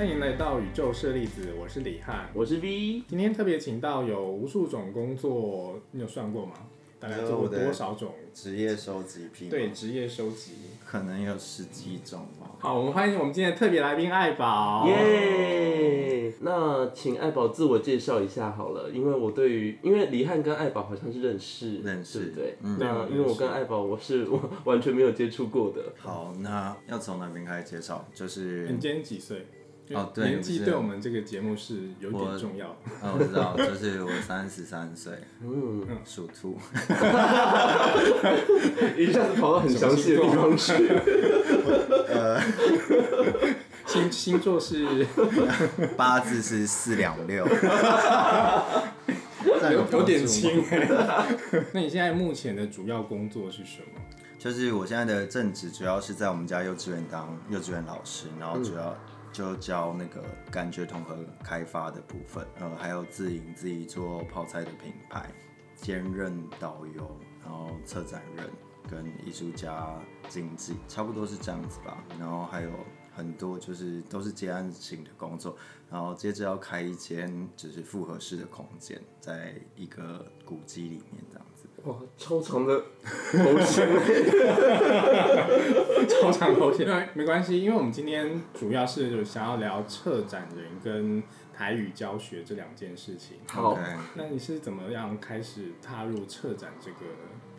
欢迎来到宇宙舍利子，我是李翰。我是 V，今天特别请到有无数种工作，你有算过吗？大概做过多少种？职业收集癖，对，，职业收集。可能有十几种吧。好，我们欢迎我们今天的特别来宾爱宝。耶！那请爱宝自我介绍一下好了，因为我对于因为李翰跟爱宝好像是认识，认识对不对？嗯那因为我跟爱宝我是我完全没有接触过的，好，那要从哪边开始介绍？就是你今年几岁？哦对年纪对我们这个节目是有点重要。哦，我知道，就是我三十三岁，嗯，属兔，一下子跑到很详细的地方去，呃星星座是八字是四两六，有有点轻哎。那你现在目前的主要工作是什么？就是我现在的正职主要是在我们家幼稚园当幼稚园老师，然后主要就教那个感觉统合开发的部分，呃，还有自营自己做泡菜的品牌，兼任导游，然后策展人跟艺术家经纪，差不多是这样子吧。然后还有很多就是都是接案型的工作，然后接着要开一间就是复合式的空间，在一个古迹里面这样。哇，超长的头衔，超长头衔，没 没关系，因为我们今天主要是就想要聊策展人跟台语教学这两件事情。好 OK 那你是怎么样开始踏入策展这个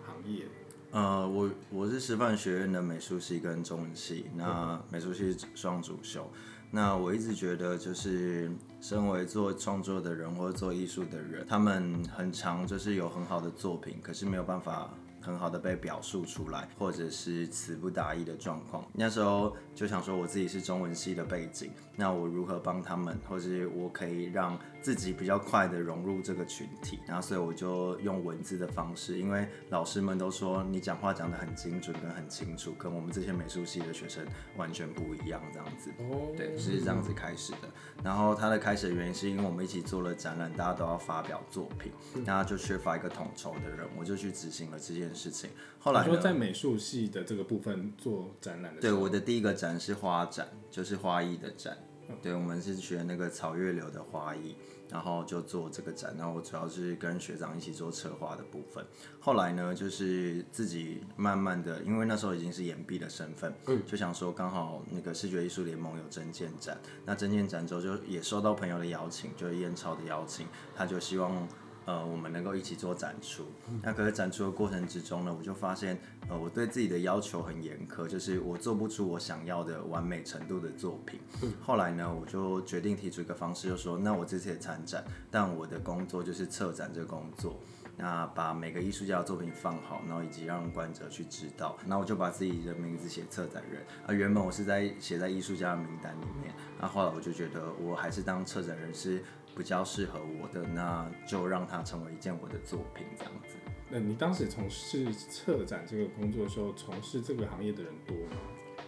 行业？呃，我我是师范学院的美术系跟中文系，那美术系是双主修。那我一直觉得，就是身为做创作的人或者做艺术的人，他们很常就是有很好的作品，可是没有办法很好的被表述出来，或者是词不达意的状况。那时候就想说，我自己是中文系的背景，那我如何帮他们，或是我可以让自己比较快的融入这个群体？然后所以我就用文字的方式，因为老师们都说你讲话讲得很精准跟很清楚，跟我们这些美术系的学生完全不一样，这样子。哦，对，是这样子开始的。然后它的开始的原因是因为我们一起做了展览，大家都要发表作品，那就缺乏一个统筹的人，我就去执行了这件事情。后来你说在？美术系的这个部分做展览的对，我的第一个展是花展，就是花艺的展。对，我们是学那个草月流的花艺，然后就做这个展，然后我主要是跟学长一起做策划的部分。后来呢，就是自己慢慢的，因为那时候已经是研毕的身份，嗯，就想说刚好那个视觉艺术联盟有真件展，那真件展之后就也收到朋友的邀请，就是燕超的邀请，他就希望。呃，我们能够一起做展出。那可是展出的过程之中呢，我就发现，呃，我对自己的要求很严苛，就是我做不出我想要的完美程度的作品。后来呢，我就决定提出一个方式，就说，那我这次也参展，但我的工作就是策展这个工作。那把每个艺术家的作品放好，然后以及让观者去知道。那我就把自己的名字写策展人啊，原本我是在写在艺术家的名单里面，那后来我就觉得我还是当策展人是比较适合我的，那就让它成为一件我的作品这样子。那你当时从事策展这个工作的时候，从事这个行业的人多吗？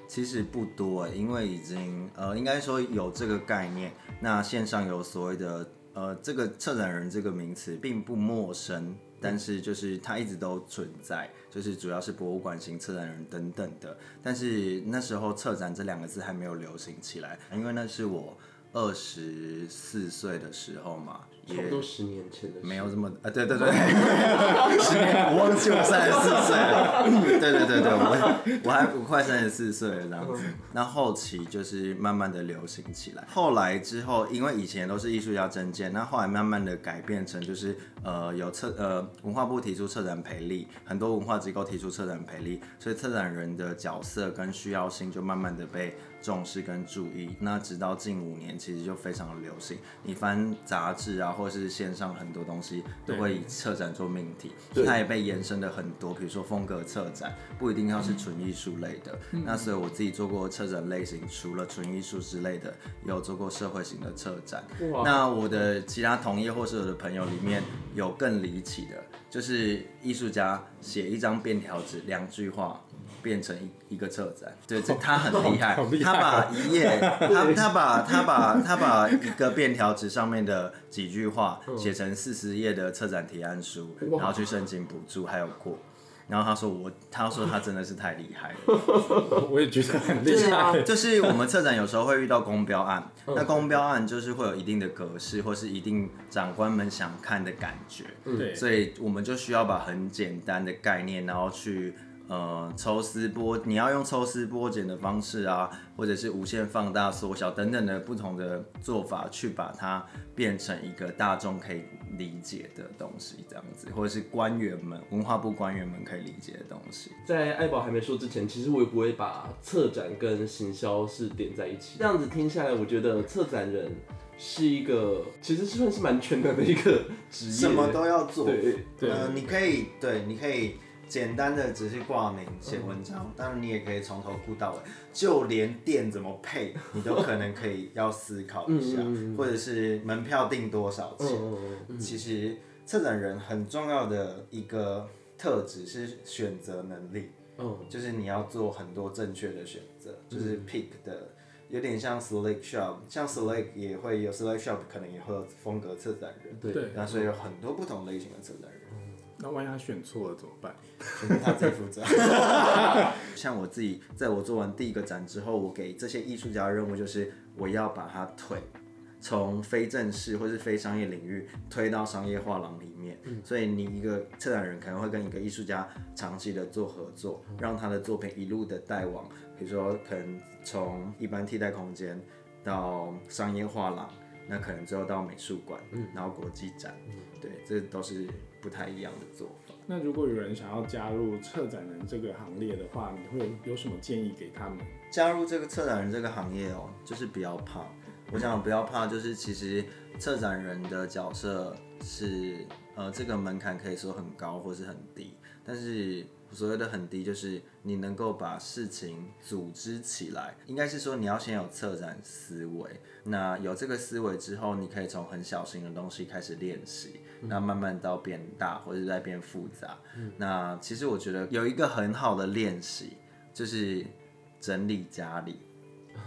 其实不多，因为已经呃，应该说有这个概念。那线上有所谓的呃，这个策展人这个名词并不陌生，但是就是它一直都存在，就是主要是博物馆型策展人等等的。但是那时候策展这两个字还没有流行起来，因为那是我二十四岁的时候嘛，差不多十年前的事。没有这么啊，对对对，十年我忘记我三十四岁了，对对对对，我我还我快三十四岁了这样子。那后期就是慢慢的流行起来，后来之后，因为以前都是艺术家证件，那后来慢慢的改变成就是呃有策呃文化部提出策展培力，很多文化机构提出策展培力，所以策展人的角色跟需要性就慢慢的被重视跟注意。那直到近五年，其实就非常的流行，你翻杂志啊，或是线上很多东西都会以策展做命题，所以它也被延伸的很多，比如说风格策展，不一定要是纯艺术类的。那所以我自己做过策展类型，除了纯艺术之类的，也有做过社会型的策展。那我的其他同业或是我的朋友里面有更离奇的，就是艺术家写一张便条纸，两句话。变成一一个策展，对，这他很厉害，他把一页，他他把他把他把一个便条纸上面的几句话写成四十页的策展提案书，然后去申请补助，还有过。然后他说我，他说他真的是太厉害了。我也觉得很厉就是害。就是我们策展有时候会遇到公标案，那公标案就是会有一定的格式，或是一定长官们想看的感觉，对，所以我们就需要把很简单的概念，然后去呃抽丝剥，你要用抽丝剥茧的方式啊，或者是无限放大、缩小等等的不同的做法，去把它变成一个大众可以理解的东西，这样子，或者是官员们、文化部官员们可以理解的东西。在爱宝还没说之前，其实我也不会把策展跟行销是点在一起。这样子听下来，我觉得策展人是一个其实是算是蛮全能的一个职业，什么都要做。对对呃，你可以对，你可以简单的只是挂名写文章，当然你也可以从头顾到尾，就连店怎么配，你都可能可以要思考一下，或者是门票定多少钱。其实策展人很重要的一个特质是选择能力，嗯就是你要做很多正确的选择，就是 pick 的。有点像 select shop，像 select 也会有 select shop，可能也会有风格策展人，对对那所以有很多不同类型的策展人。那万一他选错了怎么办？他自己负责。像我自己，在我做完第一个展之后，我给这些艺术家的任务就是，我要把他推从非正式或是非商业领域推到商业画廊里面。所以你一个策展人可能会跟一个艺术家长期的做合作，让他的作品一路的带往，比如说可能从一般替代空间到商业画廊，那可能之后到美术馆，嗯然后国际展，对，这都是不太一样的做法。那如果有人想要加入策展人这个行列的话，你会有有什么建议给他们？加入这个策展人这个行业哦，就是不要怕。我想不要怕，就是其实策展人的角色是呃，这个门槛可以说很高或是很低，但是所谓的很低，就是你能够把事情组织起来，应该是说你要先有策展思维。那有这个思维之后，你可以从很小型的东西开始练习，那慢慢到变大或者在变复杂。那其实我觉得有一个很好的练习，就是整理家里。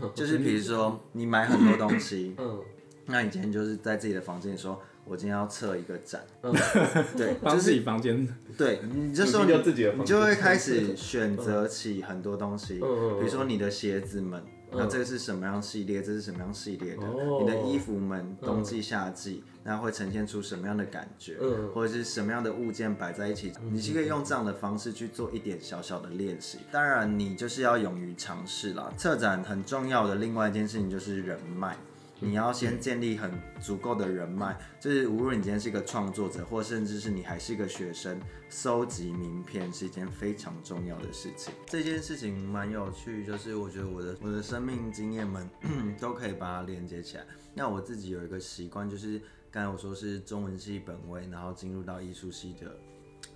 就是比如说你买很多东西，嗯那你今天就是在自己的房间里说，我今天要测一个展，嗯。对，帮自己房间。对你这时候你自己的房你就会开始选择起很多东西，比如说你的鞋子们，那这个是什么样系列，这是什么样系列的，哦。你的衣服们，冬季夏季，那会呈现出什么样的感觉，嗯。或者是什么样的物件摆在一起，你是可以用这样的方式去做一点小小的练习。当然，你就是要勇于尝试啦。策展很重要的另外一件事情就是人脉。你要先建立很足够的人脉，就是无论你今天是一个创作者，或甚至是你还是一个学生，收集名片是一件非常重要的事情。这件事情蛮有趣，就是我觉得我的我的生命经验们 都可以把它连接起来。那我自己有一个习惯，就是刚才我说是中文系本位，然后进入到艺术系的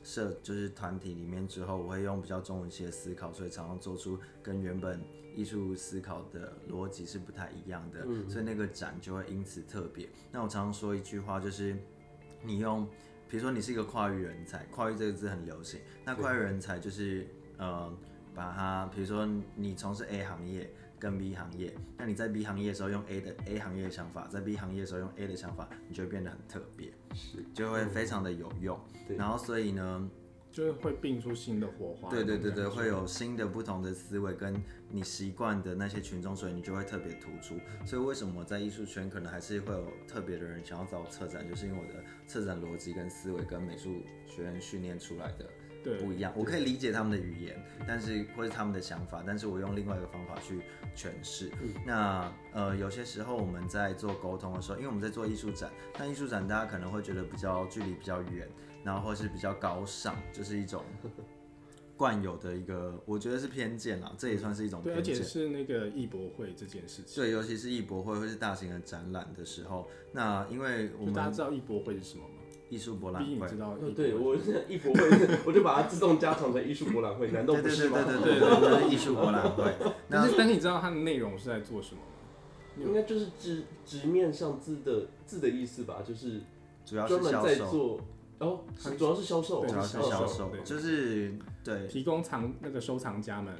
社就是团体里面之后，我会用比较中文系的思考，所以常常做出跟原本艺术思考的逻辑是不太一样的，所以那个展就会因此特别。那我常常说一句话，就是你用，比如说你是一个跨域人才，跨域这个字很流行，那跨域人才就是呃，把它，比如说你从事 A 行业。跟 B 行业，那你在 B 行业的时候用 A 的 A 行业的想法，在 B 行业的时候用 A 的想法，你就会变得很特别，是就会非常的有用。对然后所以呢，就是会并出新的火花。对对对对，会有新的不同的思维，跟你习惯的那些群众，所以你就会特别突出。所以为什么我在艺术圈可能还是会有特别的人想要找我策展，就是因为我的策展逻辑跟思维跟美术学院训练出来的对不一样。我可以理解他们的语言，但是或是他们的想法，但是我用另外一个方法去诠释。那呃，有些时候我们在做沟通的时候，因为我们在做艺术展，那艺术展大家可能会觉得比较距离比较远，然后或是比较高尚，就是一种 惯有的一个，我觉得是偏见啦，这也算是一种对，而偏见。且是那个艺博会这件事情。对，尤其是艺博会或是大型的展览的时候，那因为我们大家知道艺博会是什么吗？艺术博览会你知，道艺博会，呃对我现在艺博会，我就把它自动加长成艺术博览会，难道对对对不是吗？对对对对，就是艺术博览会。但是但是你知道它的内容是在做什么吗？应该就是直直面上字的字的意思吧，就是主要专门在是销售，做，哦，是主要是销售，主要是销售就是对提供藏那个收藏家们，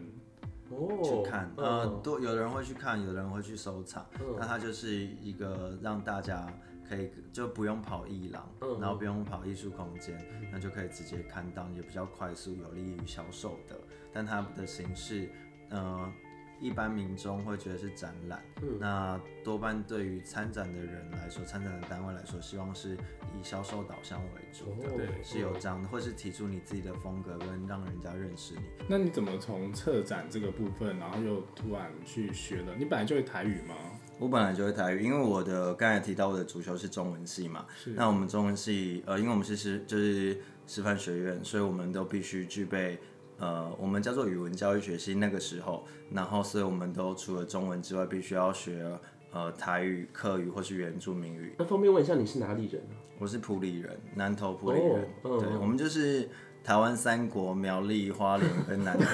哦，去看，呃，嗯多有的人会去看，有的人会去收藏，嗯那它就是一个让大家可以就不用跑艺廊，嗯然后不用跑艺术空间，那就可以直接看到，也比较快速，有利于销售的。但它的形式，呃，一般民众会觉得是展览，嗯那多半对于参展的人来说，参展的单位来说，希望是以销售导向为主的。哦对是有这样的，或是提出你自己的风格，跟让人家认识你。那你怎么从策展这个部分，然后又突然去学了？你本来就会台语吗？我本来就会台语，因为我的刚才提到我的主修是中文系嘛，那我们中文系呃，因为我们是师就是师范学院，所以我们都必须具备呃，我们叫做语文教育学系那个时候，然后所以我们都除了中文之外，必须要学呃台语、客语或是原住民语。那方便问一下你是哪里人啊？我是埔里人，南投埔里人，哦嗯对，我们就是台湾三国苗栗、花莲跟南投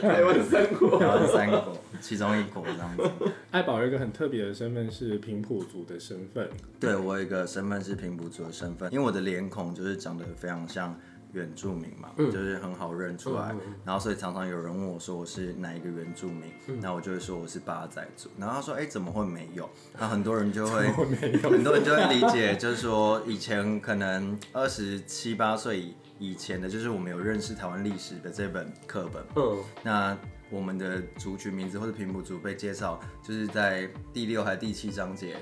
台湾三国。台湾三国其中一国这样子。爱宝有一个很特别的身份是平埔族的身份，对我有一个身份是平埔族的身份，因为我的脸孔就是长得非常像原住民嘛，就是很好认出来。然后所以常常有人问我说我是哪一个原住民，那我就会说我是八仔族。然后他说哎、怎么会没有？那很多人就会 很多人就会理解，就是说以前可能二十七八岁以以前的，就是我们有认识台湾历史的这本课本，嗯，那我们的族群名字或者平埔族被介绍，就是在第六还第七章节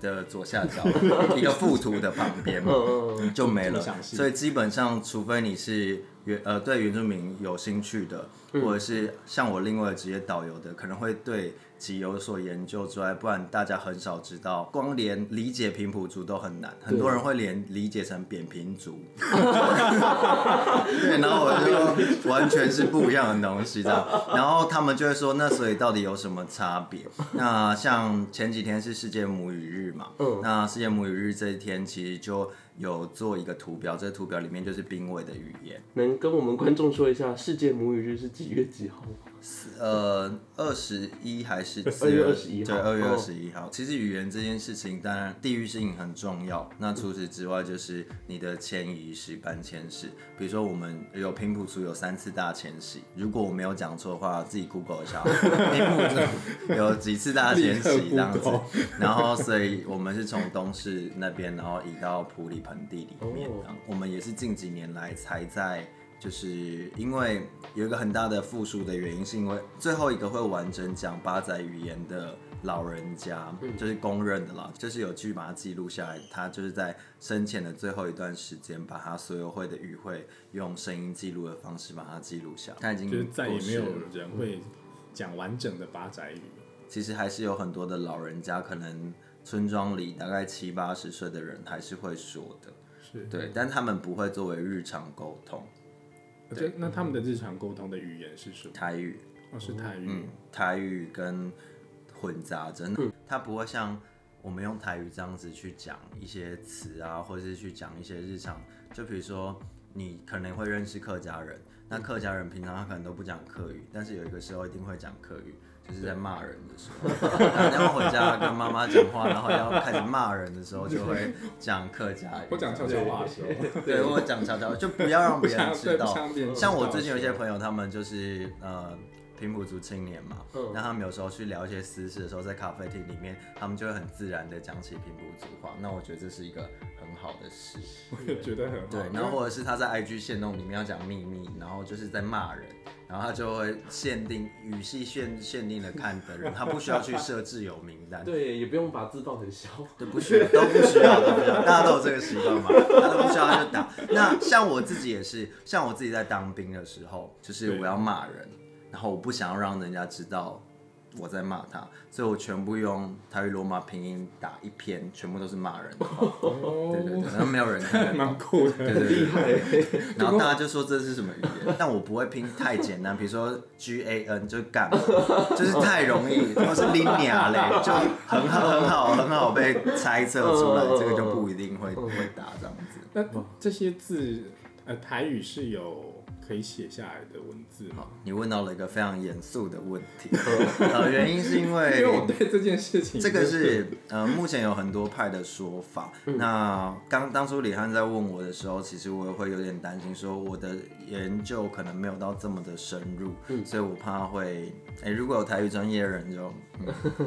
的左下角 一个附图的旁边，嗯就没了。所以基本上，除非你是原呃对原住民有兴趣的，或者是像我另外的职业导游的，可能会对其有所研究之外，不然大家很少知道，光连理解平埔族都很难，很多人会连理解成扁平族。对，然后我就完全是不一样的东西这样，然后他们就会说，那所以到底有什么差别？那像前几天是世界母语日嘛，嗯那世界母语日这一天其实就有做一个图表，这个图表里面就是濒危的语言，能跟我们观众说一下世界母语日是几月几号吗？呃，二十一还是二月21号对，二月哦二十一号。其实语言这件事情，当然地域性很重要。那除此之外，就是你的迁移史、搬迁史。比如说，我们有平埔族有三次大迁徙，如果我没有讲错的话，自己 Google 一下。平埔族 有几次大迁徙这样子然后所以我们是从东市那边，然后移到埔里盆地里面。哦我们也是近几年来才在。就是因为有一个很大的复数的原因，是因为最后一个会完整讲八仔语言的老人家，就是公认的啦，就是有去把它记录下来。他就是在生前的最后一段时间，把他所有会的语汇用声音记录的方式把它记录下来。他已经就是再也没有人会讲完整的八仔语。其实还是有很多的老人家，可能村庄里大概七八十岁的人还是会说的，是，对，但他们不会作为日常沟通。这那他们的日常沟通的语言是什么？台语，哦，是台语。嗯，台语跟混杂着，它不会像我们用台语这样子去讲一些词啊，或者是去讲一些日常，就比如说你可能会认识客家人，那客家人平常他可能都不讲客语，但是有一个时候一定会讲客语。就是在骂人的时候，打电话回家跟妈妈讲话，然后要开始骂人的时候，就会 讲客家语。我讲悄悄话的时候，对，我讲悄悄，就不要让别人知道。像我最近有一些朋友，他们就是呃平埔族青年嘛，嗯那他们有时候去聊一些私事的时候，在咖啡厅里面，他们就会很自然的讲起平埔族话。那我觉得这是一个很好的事。我也觉得很好。对，然后或者是他在 IG 线动里面要讲秘密，然后就是在骂人，然后他就会限定语系限限定的看的人，他不需要去设置有名单。对，也不用把字报很小。对，不需要，都不需要，都不需要，大家都有这个习惯嘛，他都不需要他就打。那像我自己也是，像我自己在当兵的时候，就是我要骂人，然后我不想要让人家知道我在骂他，所以我全部用台语罗马拼音打一篇，全部都是骂人的话。对对对，然后没有人看得懂。蛮酷的。对对对，然后大家就说这是什么语言，但我不会拼太简单，比如说 G A N 就干，就是太容易，或是 linear 嘞，就很好很好很好被猜测出来，这个就不一定会会打这样子。那这些字，呃，台语是有可以写下来的文字吗？你问到了一个非常严肃的问题，呃，原因是因 因为我为对这件事情这个是呃，目前有很多派的说法。那刚当初李汉在问我的时候，其实我也会有点担心，说我的研究可能没有到这么的深入，所以我怕会，哎、如果有台语专业的人就，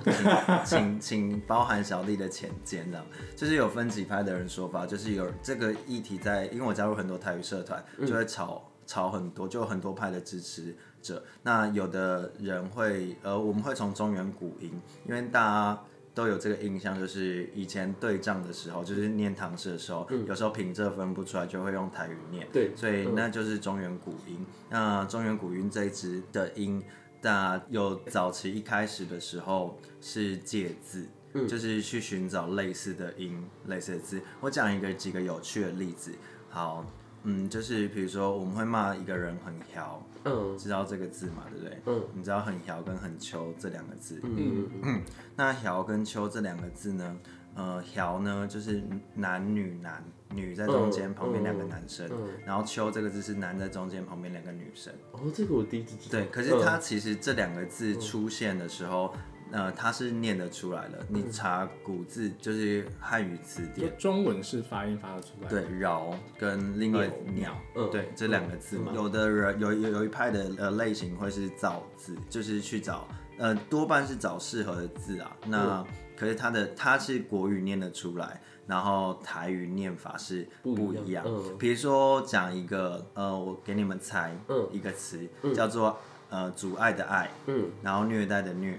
请请包含小弟的浅见，这样就是有分几派的人说法，就是有这个议题在，因为我加入很多台语社团，就会吵。吵很多，就有很多派的支持者。那有的人会，呃，我们会从中原古音，因为大家都有这个印象，就是以前对仗的时候，就是念唐诗的时候，有时候平仄分不出来，就会用台语念。对所以那就是中原古音。那中原古音这一支的音，那有早期一开始的时候是借字。就是去寻找类似的音、类似的字。我讲一个几个有趣的例子。好，嗯，就是比如说我们会骂一个人很调，嗯知道这个字嘛，对不对？嗯，你知道很调跟很秋这两个字。嗯嗯那调跟秋这两个字呢，呃，调呢就是男女男，女在中间，嗯旁边两个男生，嗯然后秋这个字是男在中间，旁边两个女生。哦，这个我第一次知道。对，可是它其实这两个字出现的时候，呃，它是念得出来的。你查古字就是汉语词就典，中文是发音发得出来，，对，饶跟另外鸟，嗯。对，这两个字嘛。有的人有有有一派的呃类型会是造字，就是去找呃多半是找适合的字啊。那、可是它的它是国语念得出来，然后台语念法是不一样。嗯。比如说讲一个呃，我给你们猜嗯。一个词，叫做呃阻碍的爱，嗯，然后虐待的虐，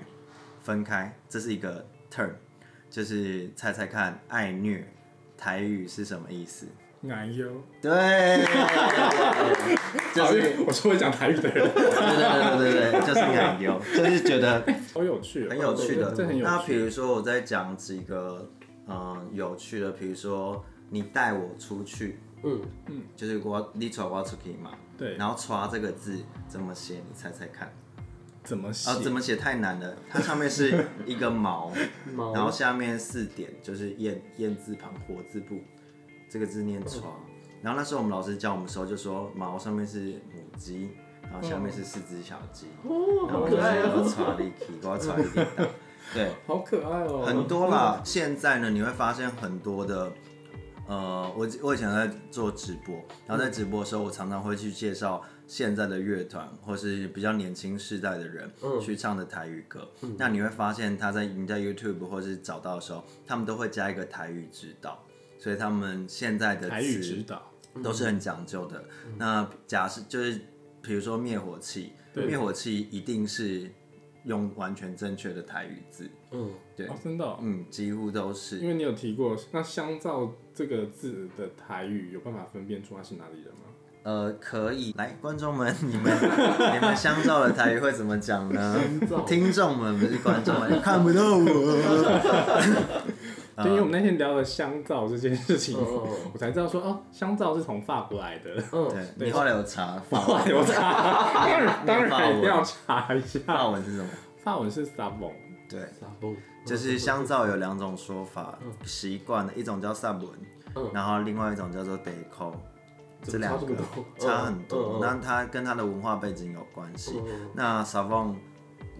分开，这是一个 term，就是猜猜看，爱虐台语是什么意思？难忧。对，就是我是会讲台语的人，对对对对对，就是奶油，就是觉得好有趣哦，很有趣的。那比。如说我在讲几个嗯有趣的，比如说你带我出去，嗯嗯就是我你出我出去嘛，对，然后“刷”这个字怎么写？你猜猜看。怎么写？啊，怎么写太难了？它上面是 一个毛，毛然后下面四点就是燕燕字旁火字部，这个字念“床”。然后那时候我们老师教我们的时候就说，毛上面是母鸡，然后下面是四只小鸡，哦，好然后就是可爱哦。我刷力气，我刷力气大，对，好可爱哦，很多啦。现在呢，你会发现很多的，呃，我我以前在做直播，然后在直播的时候，我常常会去介绍现在的乐团，或是比较年轻世代的人、去唱的台语歌。那你会发现，他在你在 YouTube 或是找到的时候，他们都会加一个台语指导，所以他们现在的台语词指导，都是很讲究的。那假设就是，比如说灭火器，对。灭火器一定是用完全正确的台语字，嗯，对。哦，真的哦，嗯，几乎都是。因为你有提过，那香皂这个字的台语有办法分辨出他是哪里人吗？呃，可以来，观众们，你们你们香皂的台语会怎么讲呢？听众们不是观众们，看不到我。对，因为我们那天聊了香皂这件事情，我才知道说哦，香皂是从法国来的。嗯，对，你后来有查法后来我查，当然当然一定要查一法下，文是什么？法文是 sabon，对，撒蹦，就是香皂有两种说法，习惯的一种叫萨文，嗯然后另外一种叫做 d e c o 这两个 差很多那它跟它的文化背景有关系。嗯那 savon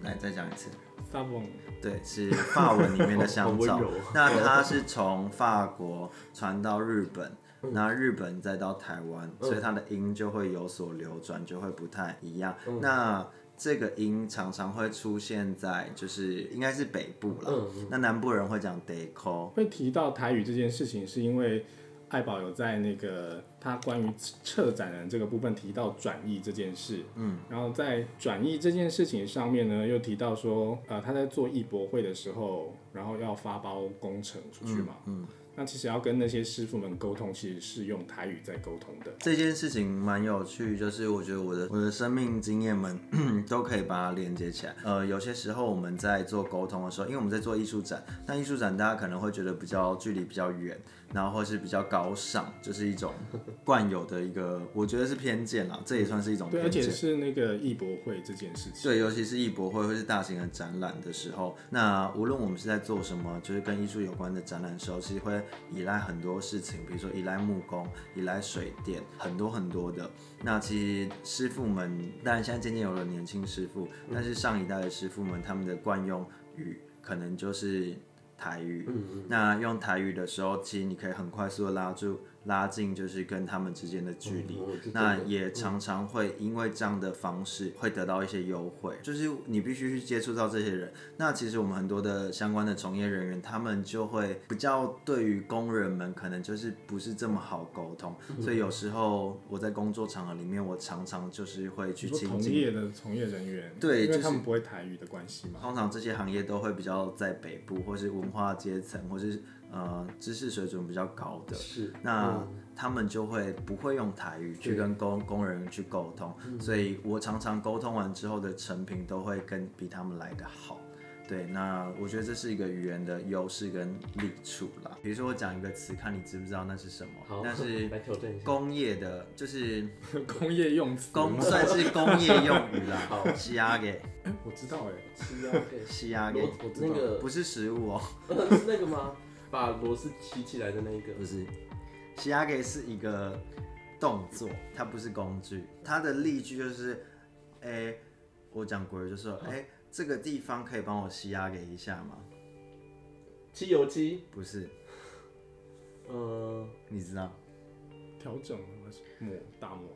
来再讲一次，，savon。对，是法文里面的香皂。那它是从法国传到日本，嗯。那日本再到台湾，所以它的音就会有所流转，就会不太一样。嗯。那这个音常常会出现在就是应该是北部了，嗯那南部人会讲 deco，会提到台语这件事情，是因为爱宝有在那个他关于策展人这个部分提到转译这件事，嗯，然后在转译这件事情上面呢，又提到说，呃，他在做艺博会的时候，然后要发包工程出去嘛，嗯，那其实要跟那些师傅们沟通，其实是用台语在沟通的，这件事情蛮有趣，就是我觉得我的我的生命经验们 都可以把它连接起来。呃，有些时候我们在做沟通的时候，因为我们在做艺术展，那艺术展大家可能会觉得比较距离比较远，然后或是比较高尚，就是一种 惯有的一个，我觉得是偏见啦，这也算是一种对，而且。是那个艺博会这件事情。对，尤其是艺博会或是大型的展览的时候，那无论我们是在做什么，就是跟艺术有关的展览的时候，其实会依赖很多事情，比如说依赖木工、依赖水电，很多很多的。那其实师傅们，当然现在渐渐有了年轻师傅，但是上一代的师傅们，他们的惯用语可能就是台语。那用台语的时候，其实你可以很快速的拉住、拉近，就是跟他们之间的距离。那也常常会因为这样的方式会得到一些优惠，就是你必须去接触到这些人。那其实我们很多的相关的从业人员，他们就会比较对于工人们可能就是不是这么好沟通，嗯所以有时候我在工作场合里面，我常常就是会去亲近。业的从业人员，对就是因为他们不会台语的关系嘛。通常这些行业都会比较在北部，或是文化阶层，或是呃知识水准比较高的。是那他们就会不会用台语去跟工工人去沟通，所以我常常沟通完之后的成品都会跟比他们来的好。对，那我觉得这是一个语言的优势跟利处啦。比如说我讲一个词，看你知不知道那是什么好，，那是。工业的，就是 工业用词。工算是工业用语啦。好西亚给哎，我知道哎，西亚给螺我知道那个不是食物哦、呃是那个吗？把螺丝提起来的那一个。不是，洗压给是一个动作，它不是工具。它的例句就是，哎、我讲国语就说，哎、这个地方可以帮我吸压给一下吗？漆油机，不是，呃，你知道，调整还是抹大抹？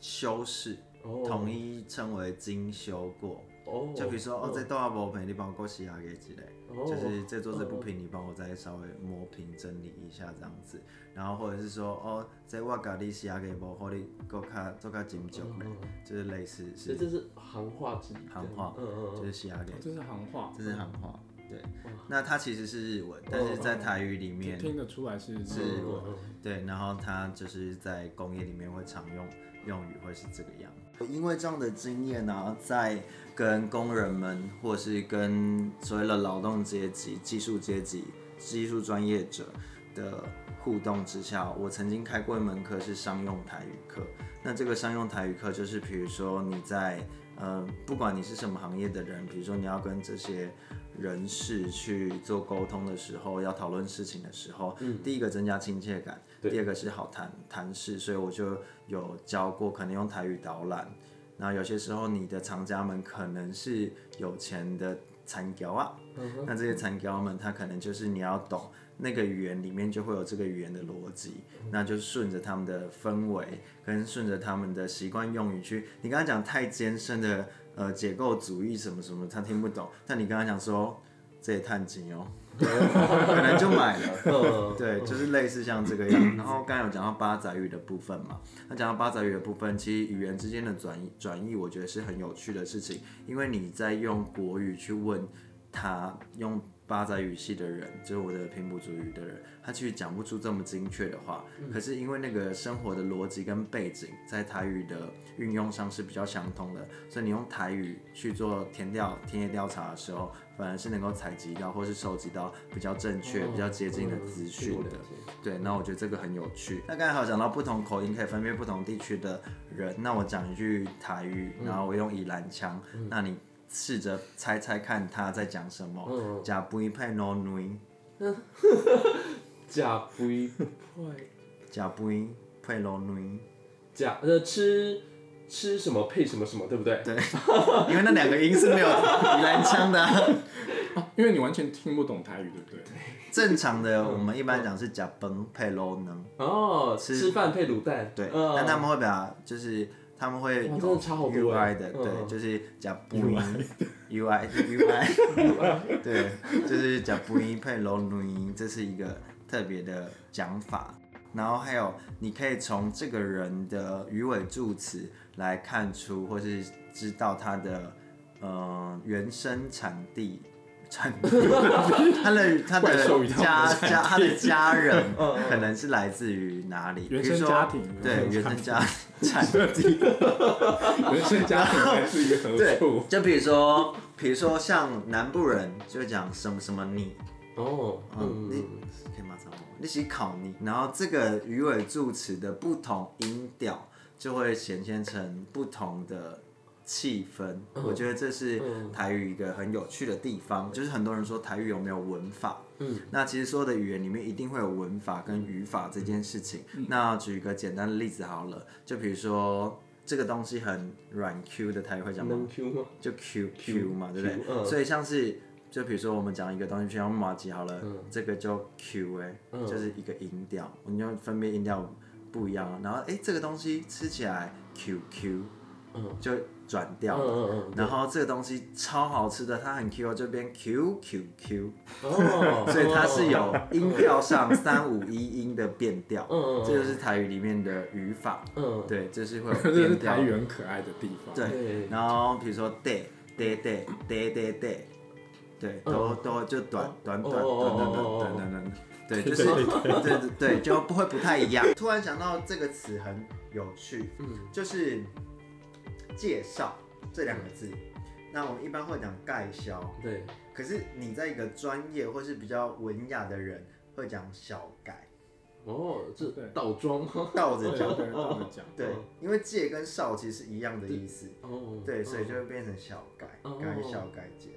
修饰，哦，统一称为精修过。哦，就比如说，哦，这段不平，你帮我过洗牙给之类。哦就是这桌子不平，你帮我再稍微磨平整理一下这样子，然后或者是说，哦，这我家你写给无好，你够卡做较精准的，就是类似是所以这是行话之。行话嗯嗯嗯。就是洗牙给，这是行话，这是行话，对。那它其实是日文，但是在台语里面，听得出来是是日嗯文。对，然后它就是在工业里面会常用用语会是这个样。因为这样的经验呢、在跟工人们或是跟所谓的劳动阶级、技术阶级、技术专业者的互动之下，我曾经开过一门课是商用台语课。那这个商用台语课就是，比如说你在呃，不管你是什么行业的人，比如说你要跟这些人士去做沟通的时候，要讨论事情的时候，第一个增加亲切感，第二个是好谈谈事，所以我就有教过，可能用台语导览。那有些时候你的藏家们可能是有钱的残雕啊，那这些残雕们他可能就是你要懂那个语言里面就会有这个语言的逻辑，那就顺着他们的氛围跟顺着他们的习惯用语去。你刚才讲太艰深的呃解构主义什么什么，他听不懂，但你刚才讲说这也探金哦，可能 就买了。嗯，对，就是类似像这个样。然后刚才有讲到八宅语的部分嘛，那讲到八宅语的部分，其实语言之间的转译转译，我觉得是很有趣的事情，因为你在用国语去问他用八仔语系的人，就是我的平埔族语的人，他其实讲不出这么精确的话。可是因为那个生活的逻辑跟背景，在台语的运用上是比较相通的，所以你用台语去做填调、田野调查的时候，反而是能够采集到或是收集到比较正确、比较接近的资讯的。对，那我觉得这个很有趣。那刚才还有讲到不同口音可以分辨不同地区的人，那我讲一句台语，然后我用宜兰腔，那你试着猜猜看他在讲什么。嗯，假不一配 no 女，假不会，假不一配 no 女，假呃吃吃什么配什么什么，对不对？对，因为那两个音是没有宜兰腔的啊、因为你完全听不懂台语，对不对？正常的我们一般讲是假崩配 no 能，哦，吃饭配卤蛋，对，嗯。但他们会把就是他们会有哇真的 对，就是讲不音 UI UI，对，就是讲不音配 low 音，这是一个特别的讲法。然后还有，你可以从这个人的鱼尾助词来看出，或是知道他的呃原生产地。产地，他的他的家家他的家人可能是来自于哪里？原比如说生家庭对原生家产这第一个原生家庭还是一个何对处？，就比如说，比如说像南部人就讲什么什么你，哦，嗯，你嗯，可以马上吗？你是考你，然后这个鱼尾助词的不同音调就会显现成不同的气氛。我觉得这是台语一个很有趣的地方，就是很多人说台语有没有文法？嗯，那其实所有的语言里面一定会有文法跟语法这件事情。那举一个简单的例子好了，就比如说这个东西很软 Q 的台语会讲吗？Q 吗？就 Q Q 嘛，对不 Q，对？嗯所以像是就比如说我们讲一个东西，就像马吉好了，这个就 Q 哎、就是一个音调，我们就分辨音调不一样，然后哎、这个东西吃起来 Q Q，就转调嗯了。嗯嗯，然后这个东西超好吃的，它很 Q 这边 Q Q Q，哦，所以它是有音调上三五一音的变调，嗯嗯嗯。这就是台语里面的语法，嗯，对，这是会有这是变调。台语很可爱的地方。对对，然后比如说 day day day day day day，对，都都就短短短短短短短短短，对，就 是对。对 对，就不会不太一样。突然想到这个词很有趣，嗯。就是介绍这两个字。那我们一般会讲盖销，对，可是你在一个专业或是比较文雅的人会讲小改，哦，这对。倒装。倒着讲。对，倒着讲。对，因为介跟少其实是一样的意思，哦，对，所以就会变成小改，哦。改小改介。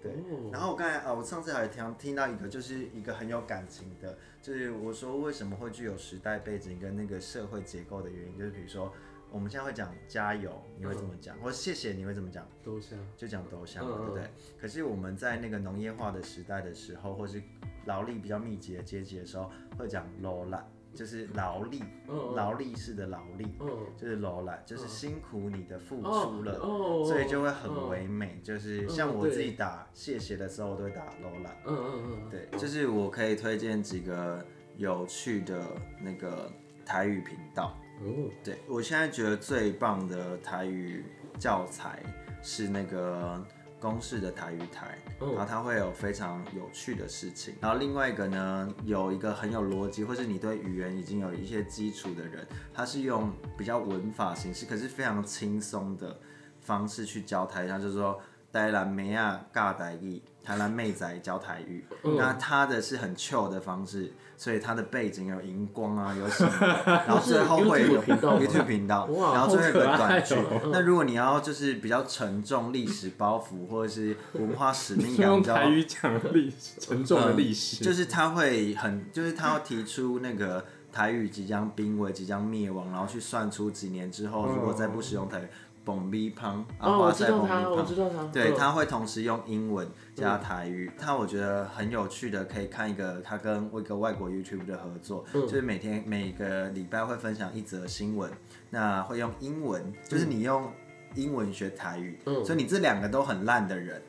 对，哦。然后我刚才啊，我上次还听听到一个，就是一个很有感情的，就是我说为什么会具有时代背景跟那个社会结构的原因，就是比如说我们现在会讲加油，你会怎么讲？或者谢谢，你会怎么讲？都像，就讲都香嘛，嗯对不对？可是我们在那个农业化的时代的时候，或是劳力比较密集的阶级的时候，会讲劳懒，就是劳力，嗯劳力式的劳力，嗯，就是劳懒，就是辛苦你的付出了。哦，所以就会很唯美，就是像我自己打谢谢的时候，我都会打 Lola。嗯嗯嗯，对，就是我可以推荐几个有趣的那个台语频道。哦，对我现在觉得最棒的台语教材是那个公式的台语台，嗯然后它会有非常有趣的事情。然后另外一个呢，有一个很有逻辑，或是你对语言已经有一些基础的人，他是用比较文法形式，可是非常轻松的方式去教台语，他就是说。台南妹啊，尬台语，台南妹仔教台语，那他的是很 chill 的方式，所以他的背景有荧光啊，有什么，然后最后会有 YouTube 频道然后最后有个短剧。哦。那如果你要就是比较沉重历史包袱或者是文化使命感 用比较台语讲历史沉重的历史，就是他会很，就是他要提出那个台语即将濒危、即将灭亡，然后去算出几年之后，如果再不使用台语，蹦逼胖，啊，哦，我知道他，我胖。知道他，对，嗯。他会同时用英文加台语，他我觉得很有趣的，可以看一个他跟一个外国 YouTube 的合作，就是每天每个礼拜会分享一则新闻，那会用英文，就是你用英文学台语，所以你这两个都很烂的人，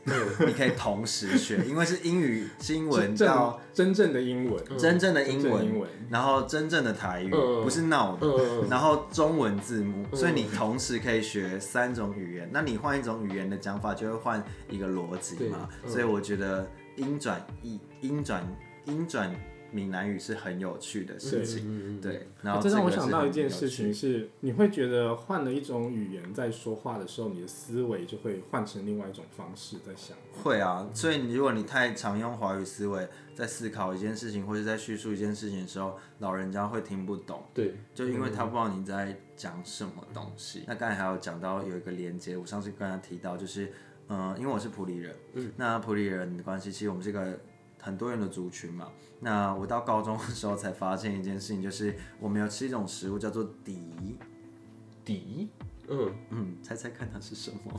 你可以同时学，因为是英语是英文到真正的英文，真正的英文，英文，然后真正的台语，嗯。不是闹的，嗯。然后中文字幕，所以你同时可以学三种语言。那你换一种语言的讲法，就会换一个逻辑嘛。嗯。所以我觉得音转译、音转、音转闽南语是很有趣的事情。嗯对，然后这让我想到一件事情是，你会觉得换了一种语言在说话的时候，你的思维就会换成另外一种方式在想。会啊，所以如果你太常用华语思维在思考一件事情，或者在叙述一件事情的时候，老人家会听不懂。对，就因为他不知道你在讲什么东西。那刚才还有讲到有一个连接，我上次跟他提到，就是嗯、呃因为我是普里人，嗯，那普里人的关系，其实我们是一个很多人的族群嘛。那我到高中的时候才发现一件事情，就是我们有吃一种食物叫做底，底，嗯，嗯，猜猜看它是什么？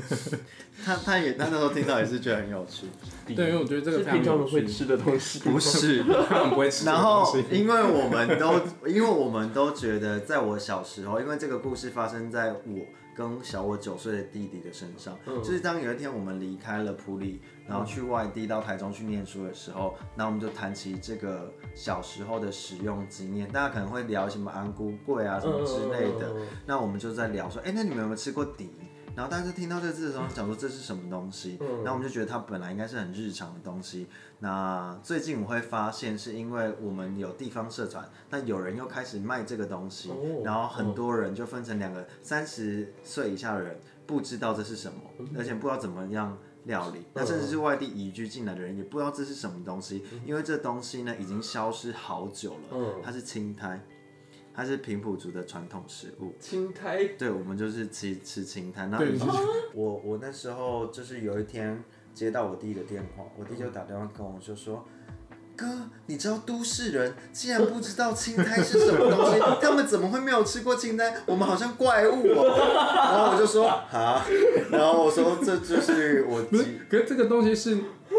他他也他那时候听到也是觉得很有趣，底对，因为我觉得这个平常人会，吃的东西，不是。他们不会吃然后。，因为我们都，因为我们都觉得，在我小时候，因为这个故事发生在我跟小我九岁的弟弟的身上，就是当有一天我们离开了普里，然后去外地到台中去念书的时候，那我们就谈起这个小时候的使用经验，大家可能会聊什么安菇贵啊什么之类的，那我们就在聊说，哎、那你们有没有吃过底？然后大家听到这个字的时候，想说这是什么东西？然后我们就觉得它本来应该是很日常的东西。那最近我会发现，是因为我们有地方社团，那有人又开始卖这个东西，哦然后很多人就分成两个，三十岁以下的人不知道这是什么，而且不知道怎么样料理，那甚至是外地移居进来的人也不知道这是什么东西，因为这东西呢已经消失好久了。嗯它是青苔，它是平埔族的传统食物。青苔对，我们就是吃吃青苔。那 我我那时候就是有一天接到我弟的电话，我弟就打电话跟我就说。哥，你知道都市人竟然不知道青苔是什么东西？他们怎么会没有吃过青苔？我们好像怪物哦。然后我就说啊，然后我说这就是我不是，可是这个东西是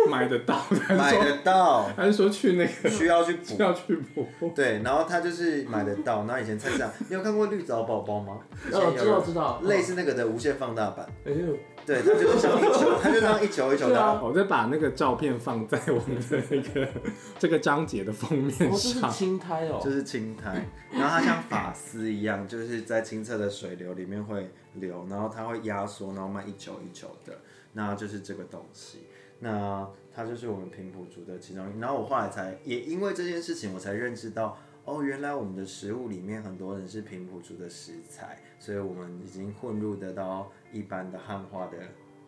买得到 的，买得到，还是说去那个需要去补。要去补？对，然后他就是买得到。然后以前菜市场，你有看过绿藻宝宝吗？哦，知道知道，类似那个的无限放大版。哎呦，对，它就是像一球，它就这样一球一球的。我再把那个照片放在我们的那个 这个章节的封面哦，这是上。青苔哦，就是青苔，然后它像发丝一样，就是在清澈的水流里面会流，然后它会压缩，然后慢一球一球的，那就是这个东西。那它就是我们平埔族的其中一，然后我后来才也因为这件事情，我才认识到，哦，原来我们的食物里面很多人是平埔族的食材，所以我们已经混入得到一般的汉化的。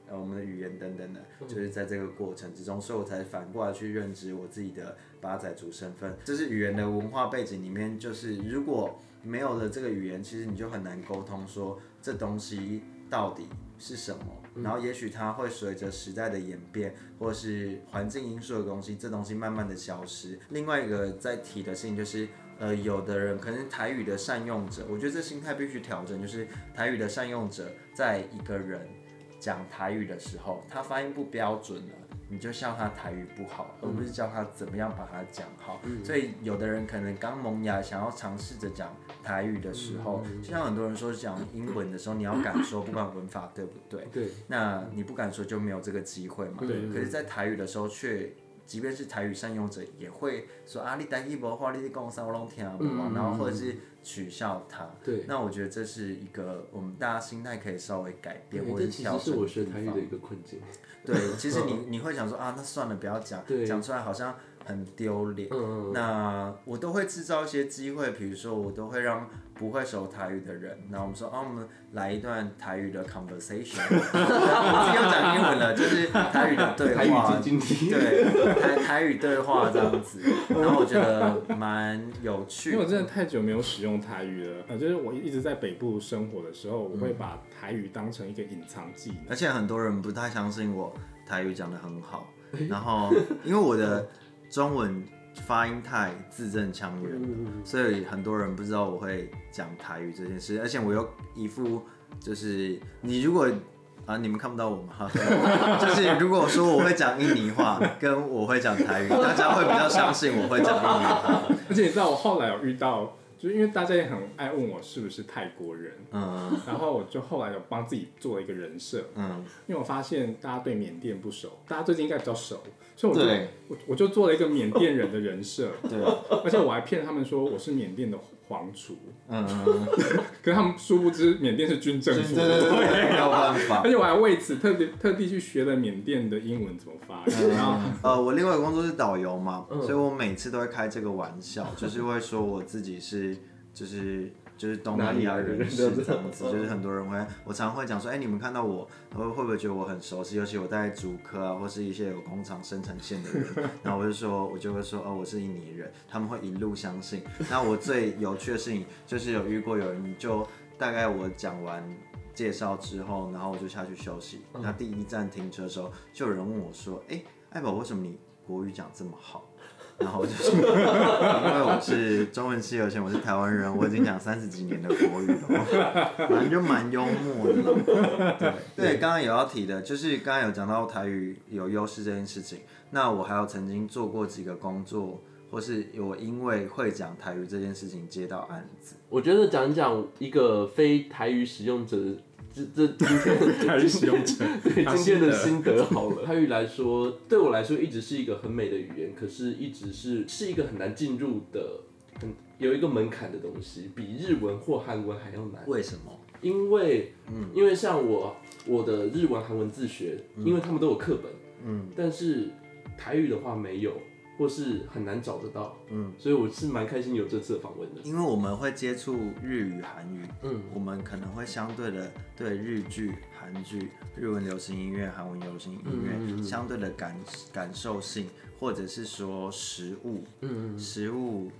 呃，我们的语言等等的，就是在这个过程之中，所以我才反过来去认知我自己的八仔族身份。就是语言的文化背景里面，就是如果没有了这个语言，其实你就很难沟通说这东西到底是什么。然后也许它会随着时代的演变，或是环境因素的东西，这东西慢慢的消失。另外一个在提的事情就是。呃，有的人可能台语的善用者，我觉得这心态必须调整，就是台语的善用者，在一个人讲台语的时候，他发音不标准了，你就笑他台语不好，而不是教他怎么样把它讲好。所以有的人可能刚萌芽，想要尝试着讲台语的时候，就像很多人说讲英文的时候，你要敢说，不管文法对不对，对，那你不敢说就没有这个机会嘛。对可是，在台语的时候却。即便是台语善用者，也会说啊，你台语无话，你讲啥我拢听不懂，然后或者是取笑他。对，那我觉得这是一个我们大家心态可以稍微改变，或这者调整其实是我学台语的一个困境。对，其实你 你会想说啊，那算了，不要讲，讲出来好像很丢脸。嗯那我都会制造一些机会，比如说我都会让不会熟台语的人，那我们说啊，我们来一段台语的 conversation，我自己又讲英文了，就是台语的对台语话，晶晶体，对台台语对话这样子，然后我觉得蛮有趣因为我真的太久没有使用台语了，呃，就是我一直在北部生活的时候，我会把台语当成一个隐藏技能。而且很多人不太相信我台语讲的很好，然后因为我的中文发音太字正腔圆了，所以很多人不知道我会讲台语这件事，而且我又一副就是你如果啊你们看不到我吗？就是如果说我会讲印尼话，跟我会讲台语，大家会比较相信我会讲印尼话。而且你知道，我后来有遇到，就是因为大家也很爱问我是不是泰国人，嗯。然后我就后来有帮自己做了一个人设，嗯，因为我发现大家对缅甸不熟，大家最近应该比较熟，所以我就对。我我就做了一个缅甸人的人设，对，而且我还骗他们说我是缅甸的皇储，嗯嗯，可是他们殊不知缅甸是军政府，对对对，没有办法。而。且我还为此特别特地去学了缅甸的英文怎么发音，然后呃，我另外一个工作是导游嘛，嗯。所以我每次都会开这个玩笑，就是会说我自己是就是就是东南亚人士这样子，就是很多人会，我常会讲说，哎、你们看到我，会会不会觉得我很熟悉？尤其我在主科啊，或是一些有工厂生产线的人，然后我就说，我就会说，哦，我是印尼人，他们会一路相信。那我最有趣的事情就是有遇过有人就大概我讲完。介绍之后，然后我就下去休息。那第一站停车的时候，就有人问我说：“哎、艾宝，为什么你国语讲这么好？”然后我就是：“因为我是中文系，而且我是台湾人，我已经讲三十几年的国语了，反正就蛮幽默的啦。对对，刚刚有要提的，就是刚刚有讲到台语有优势这件事情。那我还有曾经做过几个工作，或是我因为会讲台语这件事情接到案子。我觉得讲讲一个非台语使用者，这这今天 开始使用者，对今天的心心得好了。台语来说，对我来说一直是一个很美的语言，可是一直是是一个很难进入的，很有一个门槛的东西，比日文或韩文还要难。为什么？因为，因为像我我的日文、韩文自学，因为他们都有课本，嗯，但是台语的话没有，或是很难找得到。嗯，所以我是蛮开心有这次的访问的。因为我们会接触日语、韩语，嗯，我们可能会相对的对日剧、韩剧、日文流行音乐、韩文流行音乐相对的感感受性，或者是说食物，嗯食物。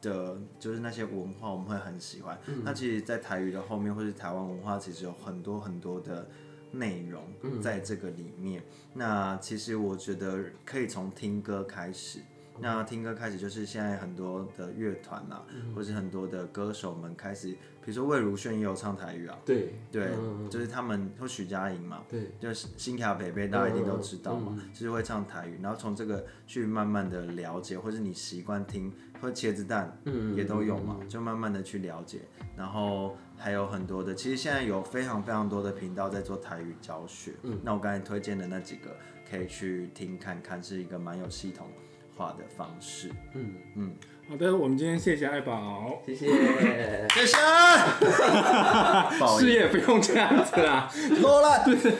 的，就是那些文化，我们会很喜欢。那其实，在台语的后面，或是台湾文化，其实有很多很多的内容在这个里面。那其实我觉得可以从听歌开始。那听歌开始，就是现在很多的乐团啊，或是很多的歌手们开始，比如说魏如萱也有唱台语啊。对对，就是他们或许佳莹嘛。对，就是新卡北北，大家一定都知道嘛，就是会唱台语，然后从这个去慢慢的了解，或是你习惯听。或茄子蛋，嗯也都有嘛，就慢慢的去了解，然后还有很多的，其实现在有非常非常多的频道在做台语教学，嗯，那我刚才推荐的那几个可以去听看看，是一个蛮有系统化的方式，嗯嗯，好的，我们今天谢谢爱宝，谢谢，谢谢，事业不用这样子啊，多了，对。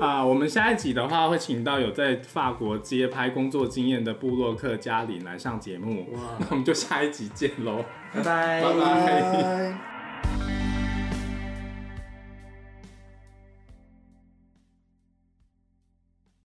啊，我们下一集的话会请到有在法国街拍工作经验的布洛克嘉玲来上节目，那我们就下一集见喽，拜拜，拜拜。